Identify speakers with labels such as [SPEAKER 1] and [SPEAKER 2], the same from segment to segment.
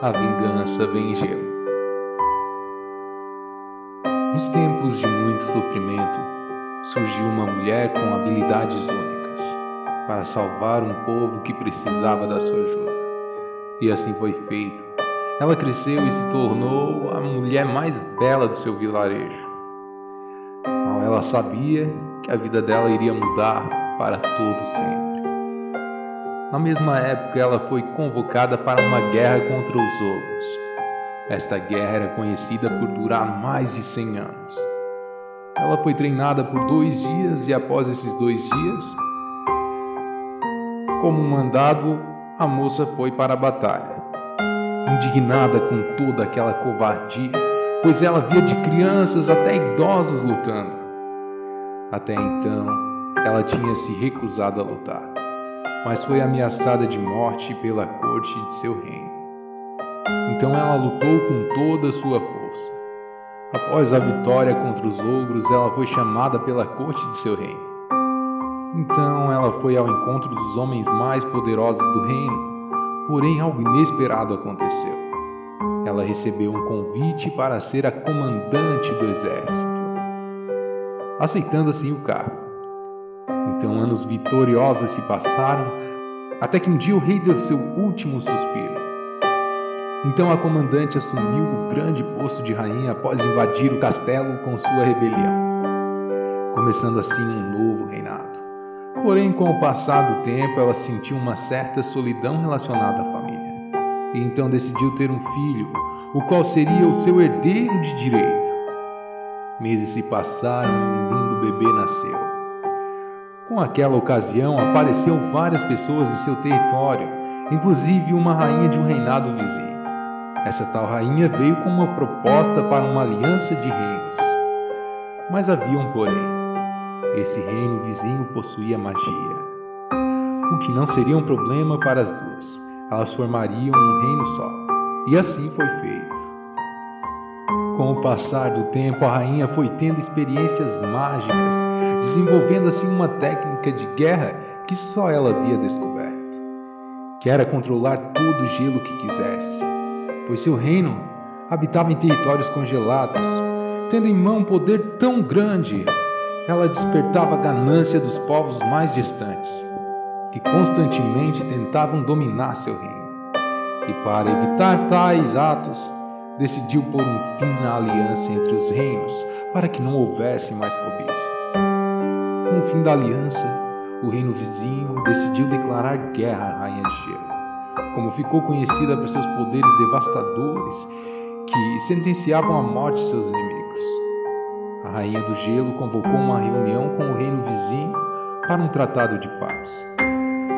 [SPEAKER 1] A vingança gelo. Nos tempos de muito sofrimento, surgiu uma mulher com habilidades únicas para salvar um povo que precisava da sua ajuda. E assim foi feito. Ela cresceu e se tornou a mulher mais bela do seu vilarejo. Mal ela sabia que a vida dela iria mudar para todo sempre. Na mesma época, ela foi convocada para uma guerra contra os ogros. Esta guerra era conhecida por durar mais de 100 anos. Ela foi treinada por dois dias e, após esses dois dias, como mandado, a moça foi para a batalha. Indignada com toda aquela covardia, pois ela via de crianças até idosos lutando. Até então, ela tinha se recusado a lutar mas foi ameaçada de morte pela corte de seu reino. Então ela lutou com toda a sua força. Após a vitória contra os ogros, ela foi chamada pela corte de seu reino. Então ela foi ao encontro dos homens mais poderosos do reino, porém algo inesperado aconteceu. Ela recebeu um convite para ser a comandante do exército, aceitando assim o cargo. Então anos vitoriosos se passaram, até que um dia o rei deu seu último suspiro. Então a comandante assumiu o grande posto de rainha após invadir o castelo com sua rebelião, começando assim um novo reinado. Porém, com o passar do tempo, ela sentiu uma certa solidão relacionada à família, e então decidiu ter um filho, o qual seria o seu herdeiro de direito. Meses se passaram e um lindo bebê nasceu. Com aquela ocasião, apareceu várias pessoas de seu território, inclusive uma rainha de um reinado vizinho. Essa tal rainha veio com uma proposta para uma aliança de reinos. Mas havia um porém. Esse reino vizinho possuía magia, o que não seria um problema para as duas. Elas formariam um reino só. E assim foi feito. Com o passar do tempo, a rainha foi tendo experiências mágicas, desenvolvendo assim uma técnica de guerra que só ela havia descoberto, que era controlar todo o gelo que quisesse, pois seu reino habitava em territórios congelados. Tendo em mão um poder tão grande, ela despertava a ganância dos povos mais distantes, que constantemente tentavam dominar seu reino. E para evitar tais atos, decidiu pôr um fim na aliança entre os reinos para que não houvesse mais cobiça. Com o fim da aliança, o reino vizinho decidiu declarar guerra à Rainha de Gelo, como ficou conhecida por seus poderes devastadores que sentenciavam à morte seus inimigos. A Rainha do Gelo convocou uma reunião com o reino vizinho para um tratado de paz.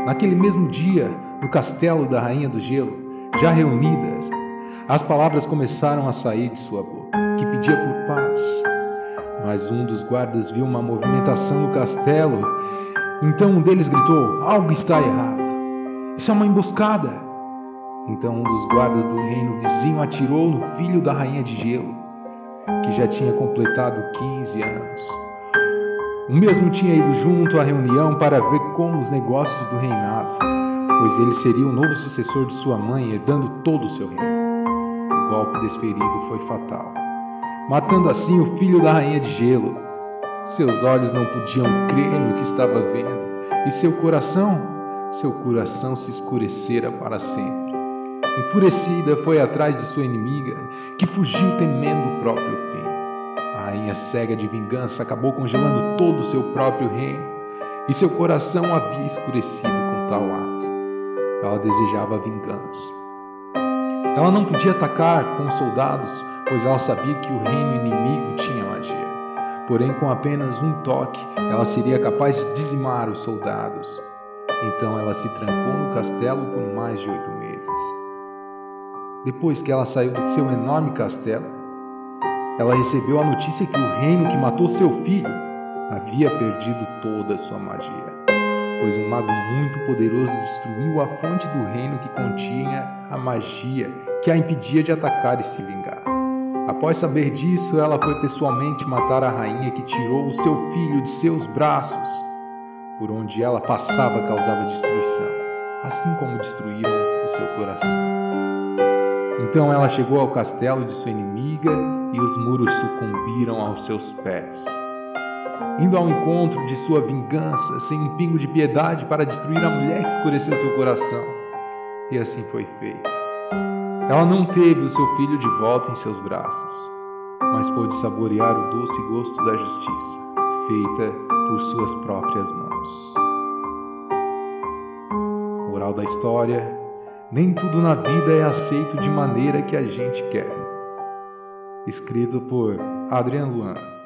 [SPEAKER 1] Naquele mesmo dia, no castelo da Rainha do Gelo, já reunidas, as palavras começaram a sair de sua boca, que pedia por paz. Mas um dos guardas viu uma movimentação no castelo. Então um deles gritou: Algo está errado. Isso é uma emboscada. Então um dos guardas do reino vizinho atirou no filho da rainha de gelo, que já tinha completado 15 anos. O mesmo tinha ido junto à reunião para ver como os negócios do reinado, pois ele seria o novo sucessor de sua mãe, herdando todo o seu reino golpe desferido foi fatal, matando assim o filho da rainha de gelo. Seus olhos não podiam crer no que estava vendo, e seu coração, seu coração se escurecera para sempre. Enfurecida, foi atrás de sua inimiga, que fugiu temendo o próprio fim. A rainha cega de vingança acabou congelando todo o seu próprio reino, e seu coração havia escurecido com tal ato. Ela desejava vingança ela não podia atacar com os soldados, pois ela sabia que o reino inimigo tinha magia. Porém, com apenas um toque, ela seria capaz de dizimar os soldados. Então ela se trancou no castelo por mais de oito meses. Depois que ela saiu do seu enorme castelo, ela recebeu a notícia que o reino que matou seu filho havia perdido toda a sua magia pois um mago muito poderoso destruiu a fonte do reino que continha a magia que a impedia de atacar e se vingar. Após saber disso, ela foi pessoalmente matar a rainha que tirou o seu filho de seus braços. Por onde ela passava causava destruição, assim como destruíram o seu coração. Então ela chegou ao castelo de sua inimiga e os muros sucumbiram aos seus pés. Indo ao encontro de sua vingança, sem um pingo de piedade para destruir a mulher que escureceu seu coração. E assim foi feito. Ela não teve o seu filho de volta em seus braços, mas pôde saborear o doce gosto da justiça, feita por suas próprias mãos. Moral da história: nem tudo na vida é aceito de maneira que a gente quer. Escrito por Adrian Luan.